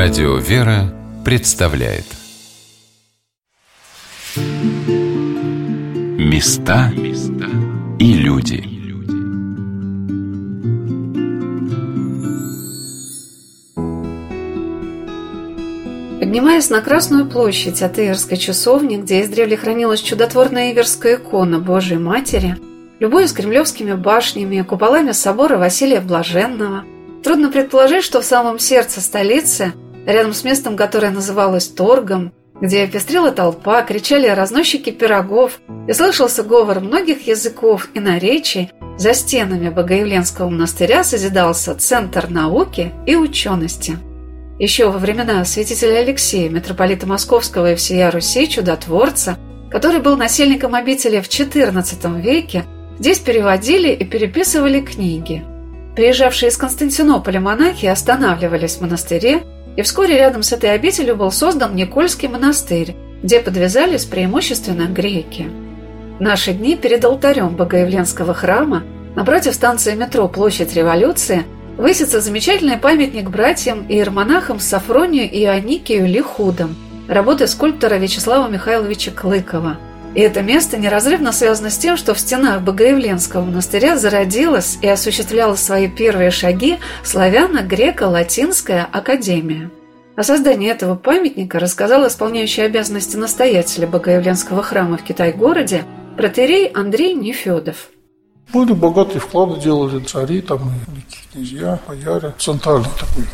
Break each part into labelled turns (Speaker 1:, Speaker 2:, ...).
Speaker 1: Радио «Вера» представляет. Места и люди.
Speaker 2: Поднимаясь на Красную площадь от Иверской часовни, где издревле хранилась чудотворная Иверская икона Божией Матери, любуясь кремлевскими башнями, куполами собора Василия Блаженного – Трудно предположить, что в самом сердце столицы, рядом с местом, которое называлось Торгом, где пестрила толпа, кричали разносчики пирогов и слышался говор многих языков и наречий, за стенами Богоявленского монастыря созидался Центр науки и учености. Еще во времена святителя Алексея, митрополита Московского и всея Руси, чудотворца, который был насельником обители в XIV веке, здесь переводили и переписывали книги – Приезжавшие из Константинополя монахи останавливались в монастыре, и вскоре рядом с этой обителью был создан Никольский монастырь, где подвязались преимущественно греки. Наши дни перед алтарем Богоявленского храма, напротив станции метро «Площадь революции», высится замечательный памятник братьям и иеромонахам Сафронию и Аникию Лихудам, работы скульптора Вячеслава Михайловича Клыкова – и это место неразрывно связано с тем, что в стенах Богоявленского монастыря зародилась и осуществляла свои первые шаги славяно-греко-латинская академия. О создании этого памятника рассказал исполняющий обязанности настоятеля Богоявленского храма в Китай-городе протерей Андрей Нефедов.
Speaker 3: Были богатые вклады делали цари, там великие князья, бояре. Центральный такой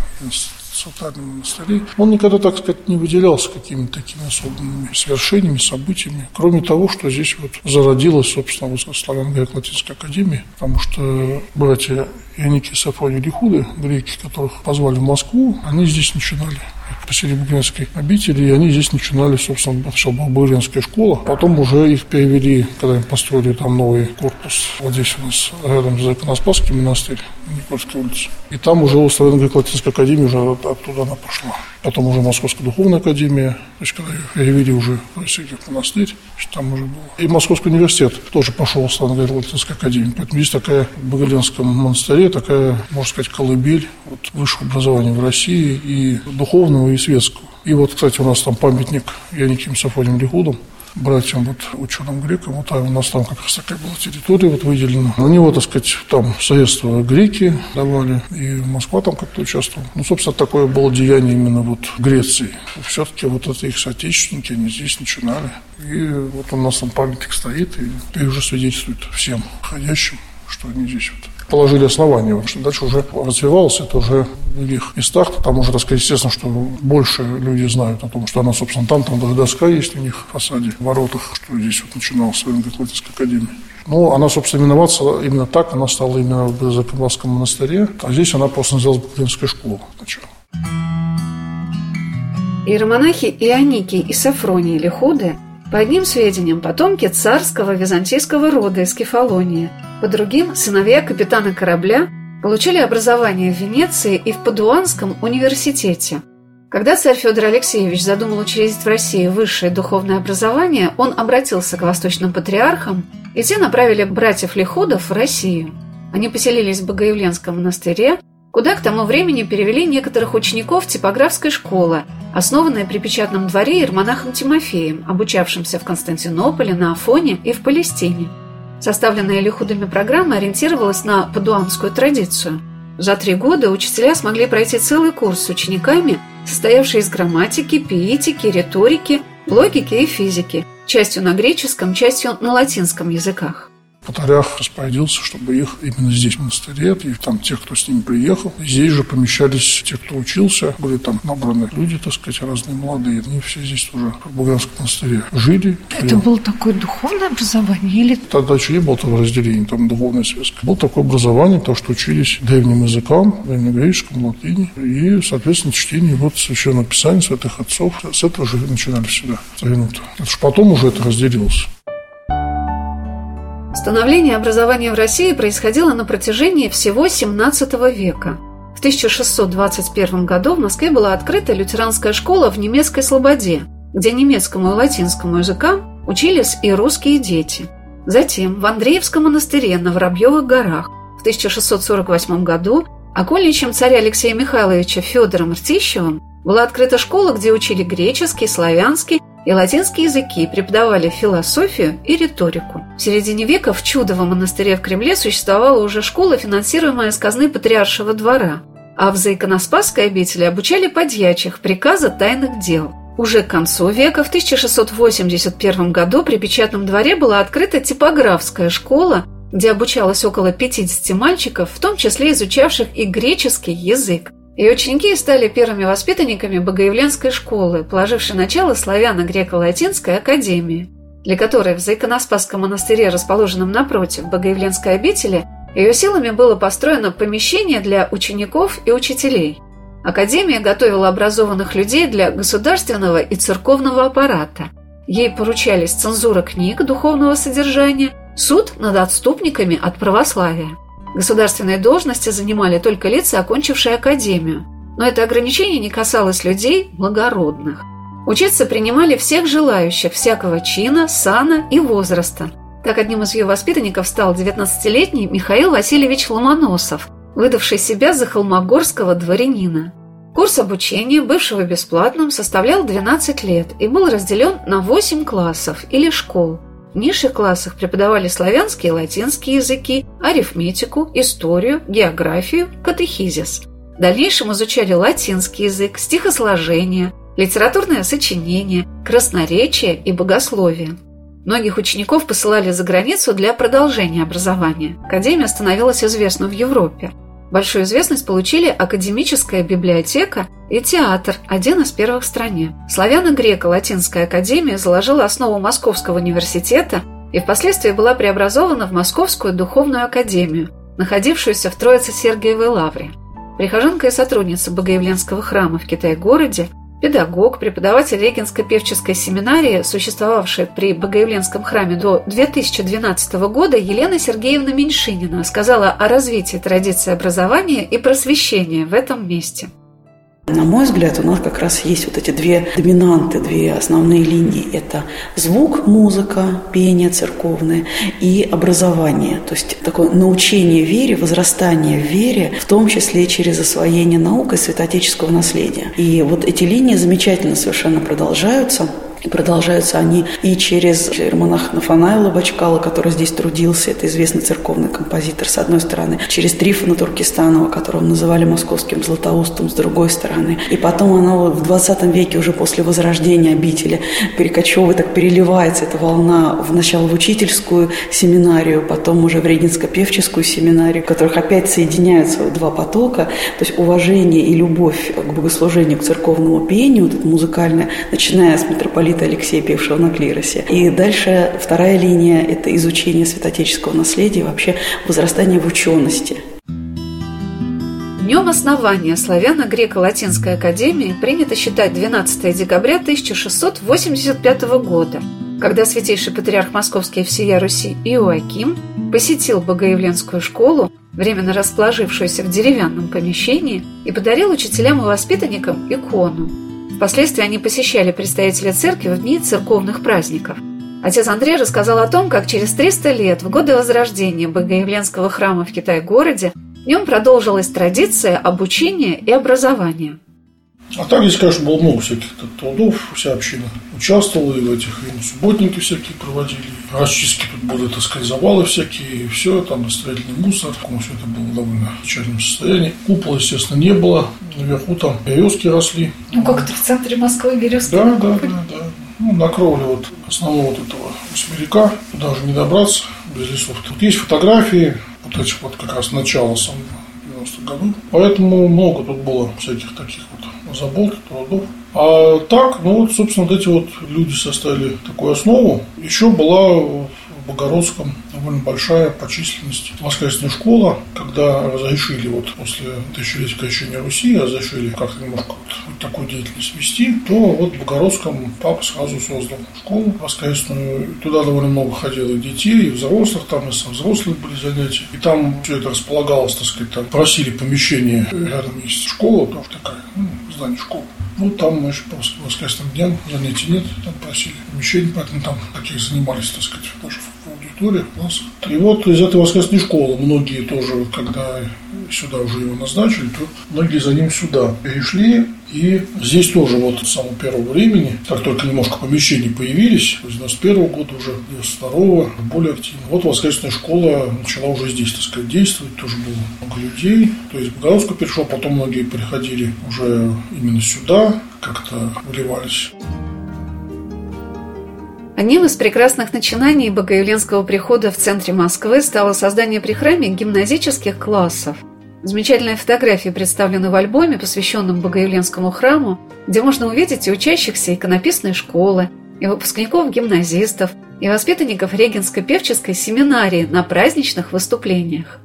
Speaker 3: Салтарном монастыре, он никогда, так сказать, не выделялся какими-то такими особенными свершениями, событиями, кроме того, что здесь вот зародилась, собственно, вот славяно-греко-латинская академия, потому что братья Яники и Сафоний Лихуды, греки, которых позвали в Москву, они здесь начинали посреди Бугринской обители, и они здесь начинали, собственно, сначала была Бугринская школа, потом уже их перевели, когда им построили там новый корпус, вот здесь у нас рядом с Иконоспасский монастырь, Никольской улице. И там уже у Славяно-Греко-Латинской академии уже оттуда она пошла. Потом уже Московская духовная академия, то есть когда ее перевели уже в Россию в монастырь, там уже было. И Московский университет тоже пошел в Славяно-Греко-Латинской академии. Поэтому здесь такая в Багаленском монастыре, такая, можно сказать, колыбель вот, высшего образования в России и духовного, и светского. И вот, кстати, у нас там памятник Яниким Сафоним Лихудом, братьям, вот, ученым грекам, вот у нас там как раз такая была территория вот выделена. На него, так сказать, там средства греки давали, и Москва там как-то участвовала. Ну, собственно, такое было деяние именно вот Греции. Все-таки вот это их соотечественники, они здесь начинали. И вот у нас там памятник стоит, и, и уже свидетельствует всем ходящим, что они здесь вот положили что дальше уже развивалось это уже в других местах. Там уже, так сказать, естественно, что больше люди знают о том, что она, собственно, там, там даже доска есть у них в фасаде, в воротах, что здесь вот начиналась военно-геклотическая академия. Ну, она, собственно, именоваться именно так, она стала именно в Закамлавском монастыре, а здесь она просто называлась Баклинская школа сначала.
Speaker 2: Иеромонахи Ионики и Сафронии Лихуды по одним сведениям, потомки царского византийского рода из Кефалонии, по другим – сыновья капитана корабля, получили образование в Венеции и в Падуанском университете. Когда царь Федор Алексеевич задумал учредить в России высшее духовное образование, он обратился к восточным патриархам, и те направили братьев Лиходов в Россию. Они поселились в Богоявленском монастыре, куда к тому времени перевели некоторых учеников типографской школы, основанной при печатном дворе Ермонахом Тимофеем, обучавшимся в Константинополе, на Афоне и в Палестине. Составленная Лихудами программа ориентировалась на падуанскую традицию. За три года учителя смогли пройти целый курс с учениками, состоявший из грамматики, пиитики, риторики, логики и физики, частью на греческом, частью на латинском языках.
Speaker 3: Патриарх распорядился, чтобы их именно здесь, в монастыре, и там тех, кто с ними приехал. Здесь же помещались те, кто учился. Были там набраны люди, так сказать, разные молодые. Они все здесь уже в Буганском монастыре жили.
Speaker 2: Это было такое духовное образование? Или...
Speaker 3: Тогда еще не было того разделения, там духовная связка. Было такое образование, то, что учились древним языкам, древнегреческом, латыни. И, соответственно, чтение вот священного писания святых отцов. С этого же начинали всегда. Это же потом уже это разделилось.
Speaker 2: Становление образования в России происходило на протяжении всего XVII века. В 1621 году в Москве была открыта лютеранская школа в немецкой Слободе, где немецкому и латинскому языкам учились и русские дети. Затем в Андреевском монастыре на Воробьевых горах в 1648 году окольничем царя Алексея Михайловича Федором Ртищевым Была открыта школа, где учили греческий, славянский и латинский языки, преподавали философию и риторику. В середине века в Чудовом монастыре в Кремле существовала уже школа, финансируемая с казны Патриаршего двора, а в Заиконоспасской обители обучали подьячих приказа тайных дел. Уже к концу века, в 1681 году, при печатном дворе была открыта типографская школа, где обучалось около 50 мальчиков, в том числе изучавших и греческий язык. И ученики стали первыми воспитанниками Богоявленской школы, положившей начало славяно-греко-латинской академии, для которой в Заиконоспасском монастыре, расположенном напротив Богоявленской обители, ее силами было построено помещение для учеников и учителей. Академия готовила образованных людей для государственного и церковного аппарата. Ей поручались цензура книг духовного содержания, суд над отступниками от православия. Государственные должности занимали только лица, окончившие академию. Но это ограничение не касалось людей благородных. Учиться принимали всех желающих, всякого чина, сана и возраста. Так одним из ее воспитанников стал 19-летний Михаил Васильевич Ломоносов, выдавший себя за холмогорского дворянина. Курс обучения, бывшего бесплатным, составлял 12 лет и был разделен на 8 классов или школ – в низших классах преподавали славянские и латинские языки, арифметику, историю, географию, катехизис. В дальнейшем изучали латинский язык, стихосложение, литературное сочинение, красноречие и богословие. Многих учеников посылали за границу для продолжения образования. Академия становилась известна в Европе – Большую известность получили академическая библиотека и театр, один из первых в стране. Славяно-греко-латинская академия заложила основу Московского университета и впоследствии была преобразована в Московскую духовную академию, находившуюся в Троице-Сергиевой лавре. Прихожанка и сотрудница Богоявленского храма в Китай-городе – Педагог, преподаватель Регинской певческой семинарии, существовавшей при Богоявленском храме до 2012 года, Елена Сергеевна Меньшинина сказала о развитии традиции образования и просвещения в этом месте.
Speaker 4: На мой взгляд, у нас как раз есть вот эти две доминанты, две основные линии. Это звук, музыка, пение церковное и образование. То есть такое научение вере, возрастание в вере, в том числе через освоение наукой святоотеческого наследия. И вот эти линии замечательно совершенно продолжаются. И продолжаются они и через альманах Нафанаила Бачкала, который здесь трудился, это известный церковный композитор, с одной стороны, через Трифона Туркестанова, которого называли московским златоустом, с другой стороны. И потом оно в 20 веке, уже после возрождения обители, перекочевывает, так переливается эта волна в начало в учительскую семинарию, потом уже в Регинско-певческую семинарию, в которых опять соединяются два потока, то есть уважение и любовь к богослужению, к церковному пению, вот музыкальное, начиная с митрополита митрополита Алексея, певшего на клиросе. И дальше вторая линия – это изучение святотеческого наследия, вообще возрастание в учености.
Speaker 2: Днем основания Славяно-Греко-Латинской академии принято считать 12 декабря 1685 года, когда святейший патриарх Московский и всея Руси Иоаким посетил Богоявленскую школу, временно расположившуюся в деревянном помещении, и подарил учителям и воспитанникам икону – Впоследствии они посещали представителя церкви в дни церковных праздников. Отец Андрей рассказал о том, как через 300 лет, в годы возрождения Богоявленского храма в Китай-городе, в нем продолжилась традиция обучения и образования.
Speaker 3: А так здесь, конечно, было много всяких трудов, вся община участвовала и в этих, и субботники всякие проводили, расчистки тут были, так сказать, завалы всякие, и все, там строительный мусор, все это было в довольно печальном состоянии. Купола, естественно, не было, наверху там березки росли.
Speaker 2: Ну, как это в центре Москвы березки?
Speaker 3: Да, да, да, да. Ну, на кровле вот основного вот этого восьмерика, туда уже не добраться без лесов. Тут есть фотографии, вот этих вот как раз начала самого 90-х годов. Поэтому много тут было всяких таких вот забот, трудов. А так, ну вот, собственно, вот эти вот люди составили такую основу. Еще была Богородском довольно большая по численности воскресная школа, когда разрешили вот после тысячелетия крещения Руси, разрешили как-то немножко вот такую деятельность вести, то вот в Богородском папа сразу создал школу воскресную. Туда довольно много ходило детей, и взрослых, там и со взрослыми были занятия. И там все это располагалось, так сказать, там просили помещение, рядом есть школа, тоже такая, ну, здание школы. Ну, там мы по воскресным дням занятий нет, там просили помещение, поэтому там таких занимались, так сказать, даже классах. И вот из этой воскресной школы многие тоже, когда сюда уже его назначили, то многие за ним сюда перешли. И здесь тоже вот с самого первого времени, как только немножко помещений появились, с 91 года уже, 92 более активно. Вот воскресная школа начала уже здесь, так сказать, действовать, тоже было много людей. То есть Богородску перешел, потом многие приходили уже именно сюда, как-то вливались.
Speaker 2: Одним из прекрасных начинаний Богоявленского прихода в центре Москвы стало создание при храме гимназических классов. Замечательные фотографии представлены в альбоме, посвященном Богоявленскому храму, где можно увидеть и учащихся иконописной школы, и выпускников-гимназистов, и воспитанников Регенской певческой семинарии на праздничных выступлениях.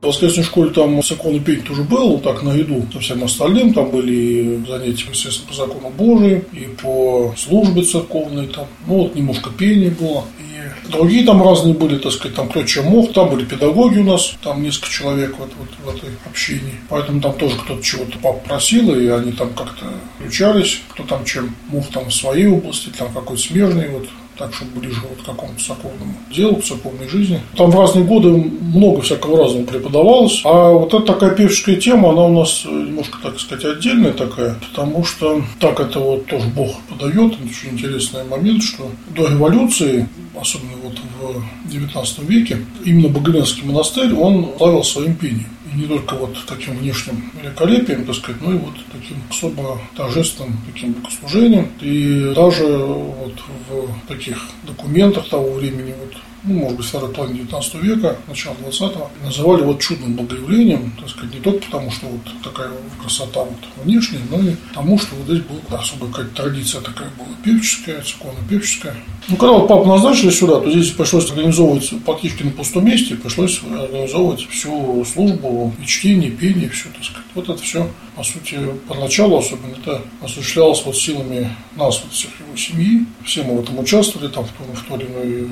Speaker 3: В воскресной школе там с иконы петь тоже было, так на еду со всем остальным. Там были занятия, естественно, по закону Божию и по службе церковной. Там, ну, вот немножко пения было. И другие там разные были, так сказать, там кто чем мог. Там были педагоги у нас, там несколько человек вот, вот в этой общине. Поэтому там тоже кто-то чего-то попросил, и они там как-то включались, кто там чем мог там в своей области, там какой-то смежный вот так, чтобы ближе вот к какому-то церковному делу, к церковной жизни. Там в разные годы много всякого разного преподавалось, а вот эта такая певческая тема, она у нас немножко, так сказать, отдельная такая, потому что так это вот тоже Бог подает, очень интересный момент, что до революции, особенно вот в XIX веке, именно Боголенский монастырь, он славил своим пением не только вот таким внешним великолепием, так сказать, но и вот таким особо торжественным таким богослужением. И даже вот в таких документах того времени, вот ну, может быть, второй половины 19 века, начало 20-го, называли вот чудным богоявлением, так сказать, не только потому, что вот такая красота вот внешняя, но и потому, что вот здесь была особая какая-то традиция такая была певческая, церковно-певческая. Ну, когда вот папу назначили сюда, то здесь пришлось организовывать практически на пустом месте, пришлось организовывать всю службу, и чтение, пение, все, так сказать. Вот это все, по сути, поначалу особенно это осуществлялось вот силами нас, вот всех его семьи. Все мы в этом участвовали, там, в том, в той или иной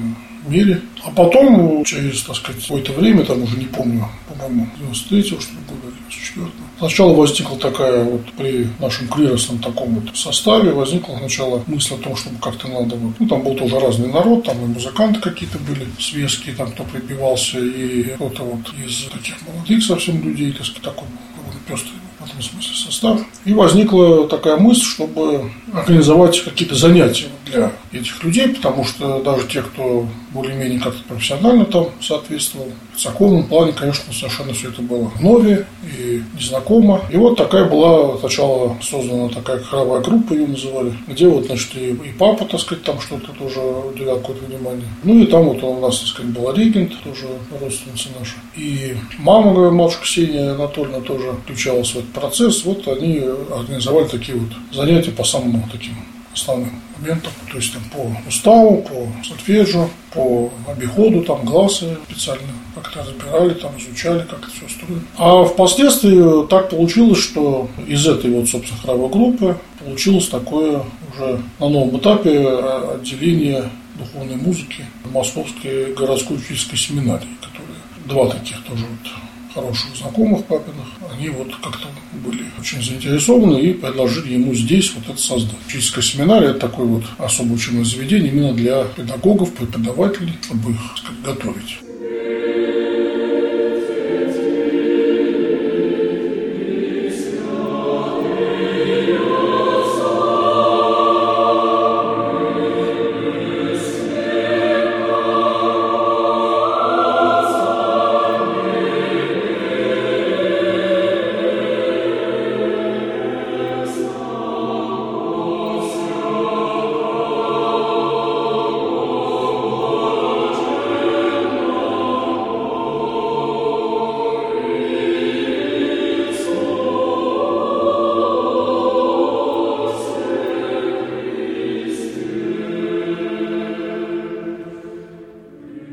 Speaker 3: мере. А потом, через, так сказать, какое-то время, там уже не помню, по-моему, 93-го, что ли, года, 94-го, Сначала возникла такая вот при нашем клиросном таком вот составе возникла сначала мысль о том, чтобы как-то надо вот, ну там был тоже разный народ, там и музыканты какие-то были светские, там кто прибивался, и кто-то вот из таких молодых совсем людей, так сказать, такой довольно пестрый этом смысле состав. И возникла такая мысль, чтобы организовать какие-то занятия для этих людей, потому что даже те, кто более-менее как-то профессионально там соответствовал, в церковном плане, конечно, совершенно все это было вновь и незнакомо. И вот такая была сначала создана такая хоровая группа, ее называли, где вот, значит, и, и папа, так сказать, там что-то тоже уделял какое-то внимание. Ну и там вот у нас, так сказать, была регент, тоже родственница наша. И мама, матушка Ксения Анатольевна тоже включалась в этот процесс. Вот они организовали такие вот занятия по самым таким основным моментам, то есть там, по уставу, по сольфеджио, по обиходу, там глазы специально как-то разбирали, там изучали, как это все устроено. А впоследствии так получилось, что из этой вот, собственно, хоровой группы получилось такое уже на новом этапе отделение духовной музыки Московской городской учительской семинарии, которые два таких тоже вот хороших знакомых папиных, они вот как-то были очень заинтересованы и предложили ему здесь вот это создать. Учительская семинария – это такое вот особое учебное заведение именно для педагогов, преподавателей, чтобы их сказать, готовить.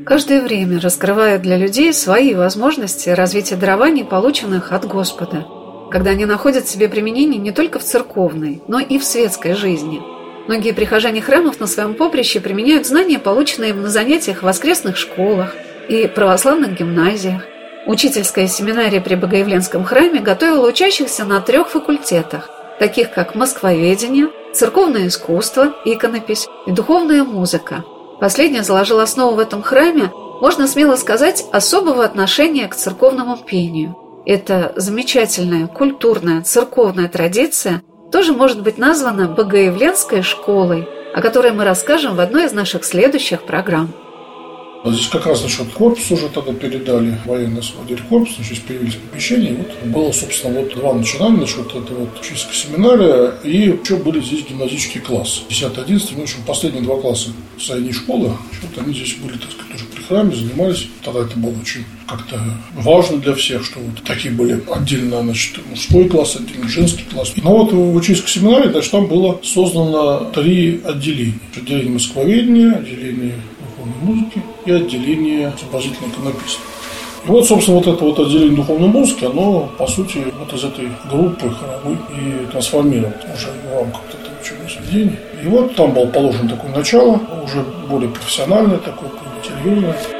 Speaker 2: Каждое время раскрывают для людей свои возможности развития дарований, полученных от Господа, когда они находят себе применение не только в церковной, но и в светской жизни. Многие прихожане храмов на своем поприще применяют знания, полученные им на занятиях в воскресных школах и православных гимназиях. Учительская семинария при Богоявленском храме готовила учащихся на трех факультетах, таких как москвоведение, церковное искусство, иконопись и духовная музыка – Последний заложил основу в этом храме, можно смело сказать, особого отношения к церковному пению. Эта замечательная культурная церковная традиция тоже может быть названа Богоявленской школой, о которой мы расскажем в одной из наших следующих программ.
Speaker 3: Здесь как раз насчет корпуса уже тогда передали, военный освободили корпус, значит, появились помещения. И вот было, собственно, вот два начинания, значит, вот это вот учительская семинария, и еще были здесь гимназические классы. 10-11, ну, в общем, последние два класса средней школы, вот они здесь были, так сказать, тоже при храме, занимались. Тогда это было очень как-то важно для всех, что вот такие были отдельно, значит, мужской класс, отдельно женский класс. Но вот в учительской семинарии, значит, там было создано три отделения. Отделение москвоведения, отделение духовной музыки и отделение изобразительной иконописания. И вот, собственно, вот это вот отделение духовной музыки, оно, по сути, вот из этой группы хоровой и трансформировалось уже в рамках этого учебного заведения. И вот там было положено такое начало, уже более профессиональное, такое более серьезное.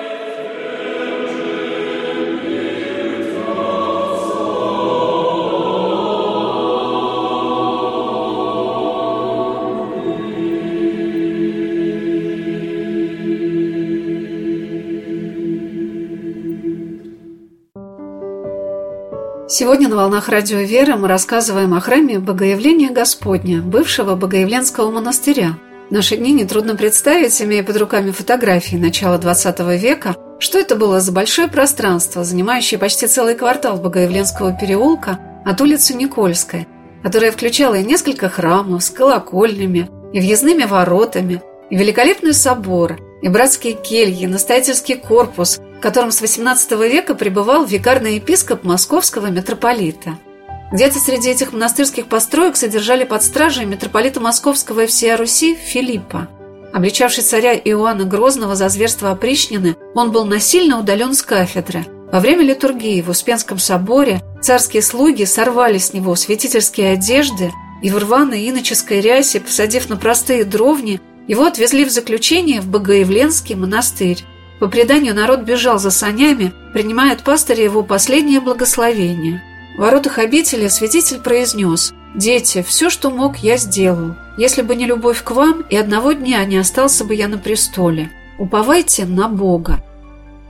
Speaker 2: Сегодня на «Волнах Радио Веры» мы рассказываем о храме Богоявления Господня, бывшего Богоявленского монастыря. В наши дни нетрудно представить, имея под руками фотографии начала XX века, что это было за большое пространство, занимающее почти целый квартал Богоявленского переулка от улицы Никольской, которое включало и несколько храмов с колокольнями, и въездными воротами, и великолепный собор, и братские кельи, настоятельский корпус, в котором с XVIII века пребывал викарный епископ московского митрополита. Где-то среди этих монастырских построек содержали под стражей митрополита Московского и всея Руси Филиппа. Обличавший царя Иоанна Грозного за зверство опричнины, он был насильно удален с кафедры. Во время литургии в Успенском соборе царские слуги сорвали с него святительские одежды и в рваной иноческой рясе, посадив на простые дровни, его отвезли в заключение в Богоявленский монастырь. По преданию, народ бежал за санями, принимая от пастыря его последнее благословение. В воротах обители святитель произнес «Дети, все, что мог, я сделал. Если бы не любовь к вам, и одного дня не остался бы я на престоле. Уповайте на Бога».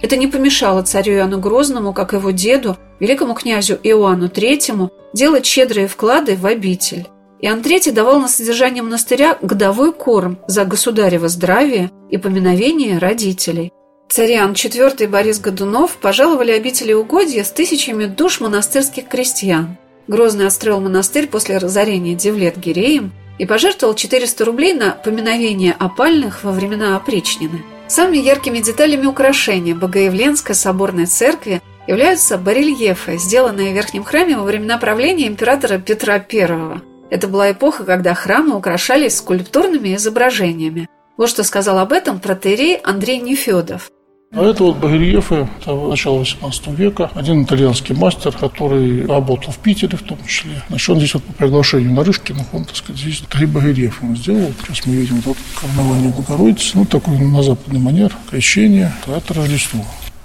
Speaker 2: Это не помешало царю Иоанну Грозному, как его деду, великому князю Иоанну Третьему, делать щедрые вклады в обитель. Иоанн III давал на содержание монастыря годовой корм за государево здравие и поминовение родителей. Цариан IV Борис Годунов пожаловали обители угодья с тысячами душ монастырских крестьян. Грозный отстроил монастырь после разорения Девлет Гиреем и пожертвовал 400 рублей на поминовение опальных во времена опричнины. Самыми яркими деталями украшения Богоявленской соборной церкви являются барельефы, сделанные в верхнем храме во времена правления императора Петра I. Это была эпоха, когда храмы украшались скульптурными изображениями. Вот что сказал об этом протеерей Андрей Нефедов.
Speaker 3: А это вот барельефы начала 18 века. Один итальянский мастер, который работал в Питере в том числе. Значит, он здесь вот по приглашению Нарышкина, он, так сказать, здесь три барельефа он сделал. Сейчас мы видим тут карнавальную Богородицы. Ну, такой на западный манер. Крещение, это Рождество.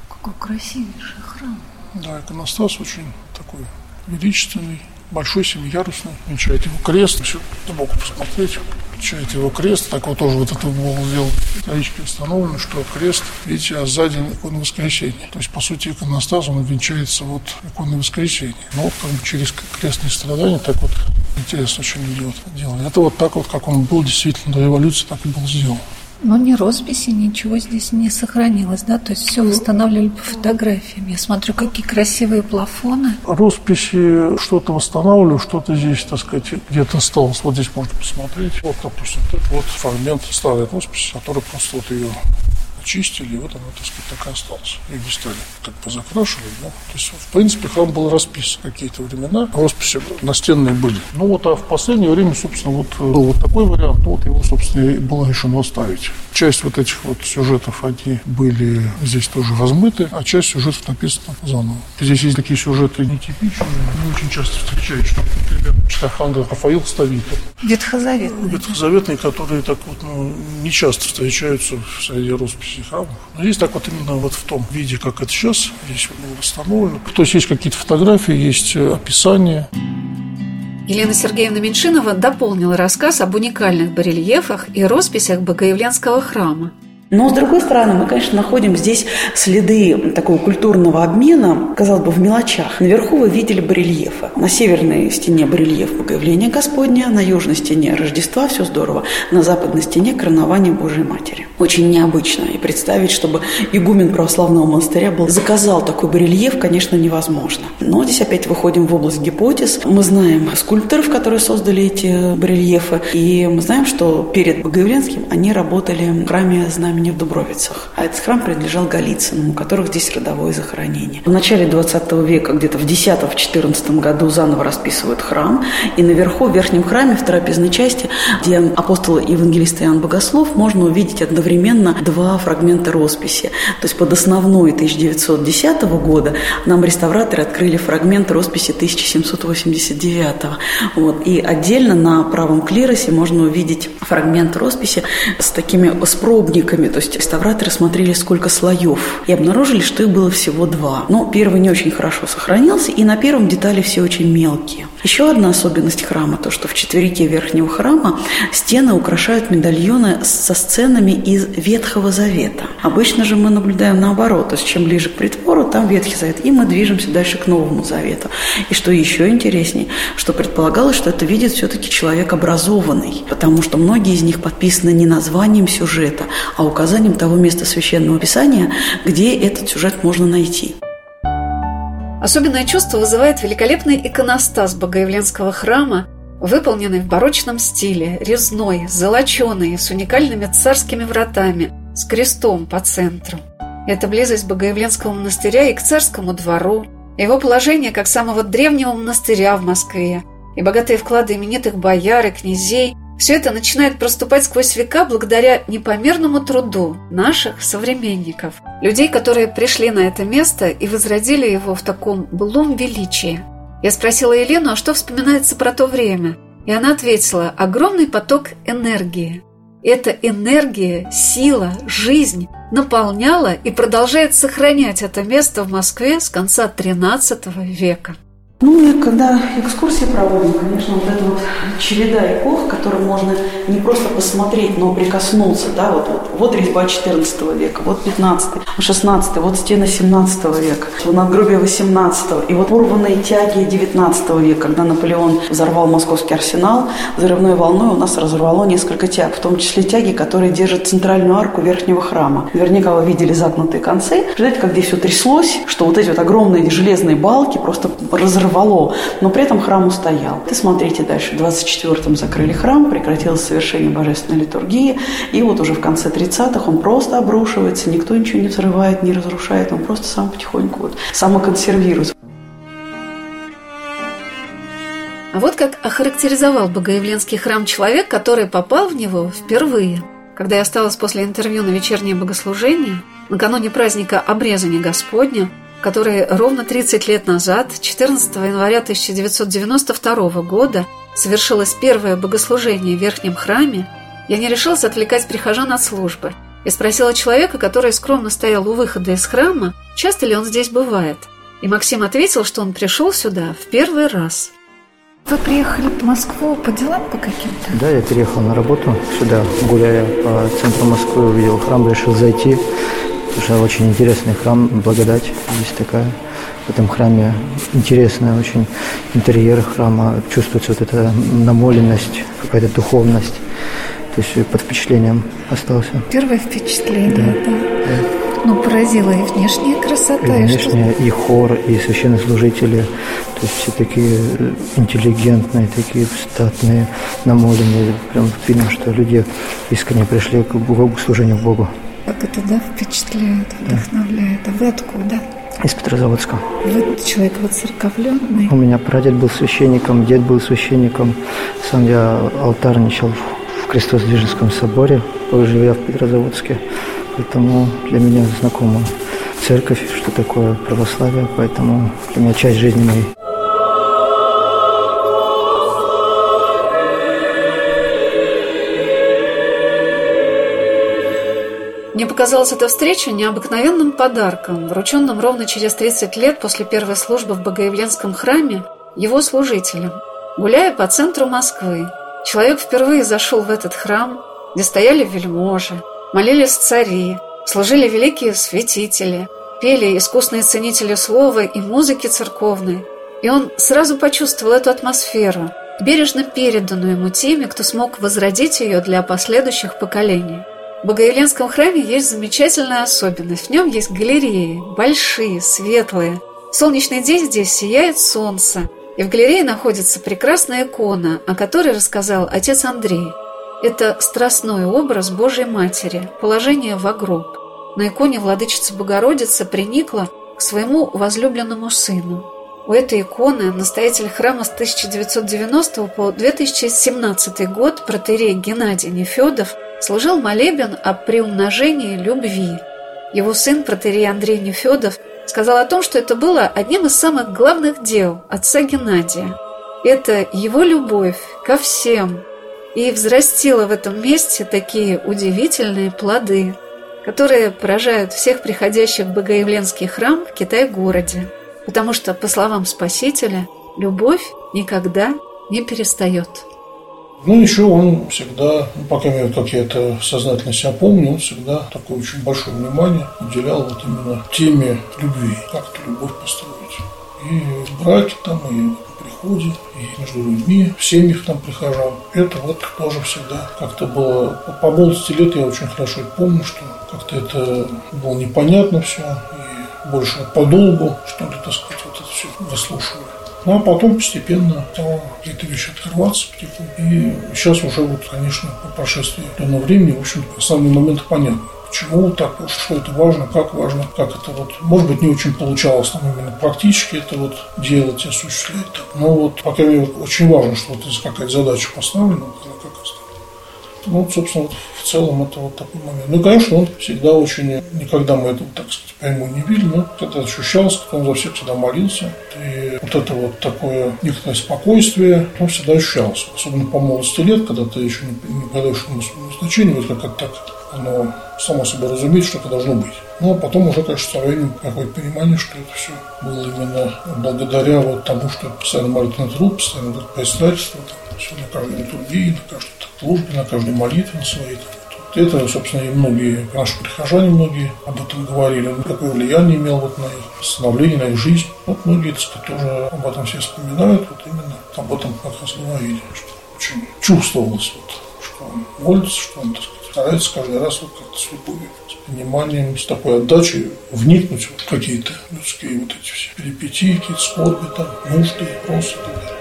Speaker 2: Какой красивейший храм.
Speaker 3: Да, иконостас очень такой величественный большой семиярусный, венчает его крест, все сбоку посмотреть, венчает его крест, так вот тоже вот это было сделано исторически установлено, что крест, видите, а сзади икона воскресения. То есть, по сути, иконостас, он венчается вот иконой воскресения. Но там через крестные страдания так вот интересно очень идет дело. Это вот так вот, как он был действительно до революции, так и был сделан.
Speaker 2: Но ни росписи, ничего здесь не сохранилось, да? То есть все восстанавливали по фотографиям. Я смотрю, какие красивые плафоны.
Speaker 3: Росписи что-то восстанавливаю, что-то здесь, так сказать, где-то осталось. Вот здесь можно посмотреть. Вот, допустим, вот, вот фрагмент старой росписи, который просто вот ее очистили, и вот она, так сказать, так и осталась. Ее не стали как бы закрашивать, да. То есть, в принципе, храм был расписан какие-то времена, росписи настенные были. Ну вот, а в последнее время, собственно, вот был вот такой вариант, вот его, собственно, и было решено оставить. Часть вот этих вот сюжетов, они были здесь тоже размыты, а часть сюжетов написана заново. Здесь есть такие сюжеты нетипичные, не очень часто встречаются, что, например, Архангел Рафаил Ставитер.
Speaker 2: Ветхозаветные.
Speaker 3: Ветхозаветные, которые так вот, ну, не часто встречаются среди росписей храмов. Но есть так вот именно вот в том виде, как это сейчас, здесь вот восстановлено. То есть есть какие-то фотографии, есть э, описание.
Speaker 2: Елена Сергеевна Меньшинова дополнила рассказ об уникальных барельефах и росписях Богоявленского храма.
Speaker 4: Но, с другой стороны, мы, конечно, находим здесь следы такого культурного обмена, казалось бы, в мелочах. Наверху вы видели барельефы. На северной стене барельеф Богоявления Господня, на южной стене Рождества, все здорово, на западной стене коронование Божьей Матери. Очень необычно. И представить, чтобы игумен православного монастыря был, заказал такой барельеф, конечно, невозможно. Но здесь опять выходим в область гипотез. Мы знаем скульпторов, которые создали эти барельефы, и мы знаем, что перед Богоявленским они работали в храме знамени храмине в Дубровицах. А этот храм принадлежал Голицынам, у которых здесь родовое захоронение. В начале 20 века, где-то в 10-14 году заново расписывают храм. И наверху, в верхнем храме, в трапезной части, где апостол и евангелист Иоанн Богослов, можно увидеть одновременно два фрагмента росписи. То есть под основной 1910 года нам реставраторы открыли фрагмент росписи 1789. Вот. И отдельно на правом клиросе можно увидеть фрагмент росписи с такими с пробниками, то есть реставраторы смотрели, сколько слоев, и обнаружили, что их было всего два. Но первый не очень хорошо сохранился, и на первом детали все очень мелкие. Еще одна особенность храма, то, что в четверике верхнего храма стены украшают медальоны со сценами из Ветхого Завета. Обычно же мы наблюдаем наоборот, то есть чем ближе к притвору, там Ветхий Завет, и мы движемся дальше к Новому Завету. И что еще интереснее, что предполагалось, что это видит все-таки человек образованный, потому что многие из них подписаны не названием сюжета, а указанием того места Священного Писания, где этот сюжет можно найти.
Speaker 2: Особенное чувство вызывает великолепный иконостас Богоявленского храма, выполненный в барочном стиле, резной, золоченый, с уникальными царскими вратами, с крестом по центру. Это близость Богоявленского монастыря и к царскому двору, его положение как самого древнего монастыря в Москве, и богатые вклады именитых бояр и князей все это начинает проступать сквозь века благодаря непомерному труду наших современников, людей, которые пришли на это место и возродили его в таком былом величии. Я спросила Елену, а что вспоминается про то время? И она ответила, огромный поток энергии. Эта энергия, сила, жизнь наполняла и продолжает сохранять это место в Москве с конца XIII века.
Speaker 4: Ну и когда экскурсии проводим, конечно, вот эта вот череда эпох, которым можно не просто посмотреть, но прикоснуться, да, вот, вот, вот резьба 14 века, вот 15 16 вот стены 17 века, вот надгробие 18 и вот урванные тяги 19 века, когда Наполеон взорвал московский арсенал, взрывной волной у нас разорвало несколько тяг, в том числе тяги, которые держат центральную арку верхнего храма. Наверняка вы видели загнутые концы. Знаете, как здесь все тряслось, что вот эти вот огромные железные балки просто разорвали рвало, но при этом храм устоял. Ты смотрите дальше. В 24-м закрыли храм, прекратилось совершение божественной литургии, и вот уже в конце 30-х он просто обрушивается, никто ничего не взрывает, не разрушает, он просто сам потихоньку вот самоконсервируется.
Speaker 2: А вот как охарактеризовал Богоявленский храм человек, который попал в него впервые. Когда я осталась после интервью на вечернее богослужение, накануне праздника обрезания Господня, который ровно 30 лет назад, 14 января 1992 года, совершилось первое богослужение в Верхнем храме, я не решилась отвлекать прихожан от службы и спросила человека, который скромно стоял у выхода из храма, часто ли он здесь бывает. И Максим ответил, что он пришел сюда в первый раз.
Speaker 5: Вы приехали в Москву по делам по каким-то?
Speaker 6: Да, я переехал на работу сюда, гуляя по центру Москвы, увидел храм, решил зайти. Уже очень интересный храм, благодать есть такая. В этом храме интересная очень интерьер храма, чувствуется вот эта намоленность, какая-то духовность. То есть под впечатлением остался.
Speaker 5: Первое впечатление, да. да. да. Ну, поразила и внешняя красота.
Speaker 6: И внешняя, и, и хор, и священнослужители. То есть все такие интеллигентные, такие статные, намоленные. Прям видно, что люди искренне пришли к, Богу, к служению Богу.
Speaker 5: Как это, да, впечатляет, вдохновляет. А вы откуда?
Speaker 6: Из Петрозаводска.
Speaker 5: Вы человек воцерковленный?
Speaker 6: У меня прадед был священником, дед был священником. Сам я алтарничал в Крестос-Движенском соборе, живя в Петрозаводске. Поэтому для меня знакома церковь, что такое православие, поэтому для меня часть жизни моей.
Speaker 2: Мне показалась эта встреча необыкновенным подарком, врученным ровно через 30 лет после первой службы в Богоявленском храме его служителям. Гуляя по центру Москвы, человек впервые зашел в этот храм, где стояли вельможи, молились цари, служили великие святители, пели искусные ценители слова и музыки церковной. И он сразу почувствовал эту атмосферу, бережно переданную ему теми, кто смог возродить ее для последующих поколений. В Богоявленском храме есть замечательная особенность. В нем есть галереи, большие, светлые. В солнечный день здесь сияет солнце, и в галерее находится прекрасная икона, о которой рассказал отец Андрей. Это страстной образ Божьей Матери, положение в гроб. На иконе владычица Богородица приникла к своему возлюбленному сыну. У этой иконы настоятель храма с 1990 по 2017 год протерей Геннадий Нефедов служил молебен о приумножении любви. Его сын, протерей Андрей Нефедов, сказал о том, что это было одним из самых главных дел отца Геннадия. Это его любовь ко всем, и взрастила в этом месте такие удивительные плоды, которые поражают всех приходящих в Богоявленский храм в Китай-городе, потому что, по словам Спасителя, любовь никогда не перестает.
Speaker 3: Ну, еще он всегда, ну, по крайней как я это сознательно себя помню, он всегда такое очень большое внимание уделял вот именно теме любви, как эту любовь построить. И в браке там, и приходе, и между людьми, в семьях там прихожан. Это вот тоже всегда как-то было... По молодости лет я очень хорошо помню, что как-то это было непонятно все, и больше подолгу, что ли, так сказать, вот это все выслушивали. Ну, а потом постепенно стало какие-то вещи открываться потихоньку. И сейчас уже, вот, конечно, по прошествии данного времени, в общем, основные моменты понятны почему так, что это важно, как важно, как это вот, может быть, не очень получалось нам именно практически это вот делать, осуществлять. Но вот, по крайней мере, очень важно, что вот какая-то задача поставлена, она как ну, собственно, в целом это вот такой момент. Ну, конечно, он всегда очень, никогда мы этого, так сказать, прямо не видели, но это ощущалось, как он за всех всегда молился. И вот это вот такое некоторое спокойствие, он всегда ощущалось. Особенно по молодости лет, когда ты еще не, не гадаешь значение, вот как это так оно само собой разумеет, что это должно быть. Ну, а потом уже, конечно, со временем приходит понимание, что это все было именно благодаря вот тому, что постоянно молитвенный труд, постоянно вот предстательство, там, все на каждой литургии, на каждой службе, на каждой молитве на своей. Вот это, собственно, и многие наши прихожане многие об этом говорили, ну, какое влияние имел вот на их становление, на их жизнь. Вот многие, так сказать, тоже об этом все вспоминают, вот именно об этом как раз говорили, что очень чувствовалось, вот, что он молится, что он, так сказать, старается каждый раз вот как-то с любовью, с пониманием, с такой отдачей вникнуть в какие-то людские вот эти все перипетии, какие-то скорби, там, нужды, вопросы и так далее.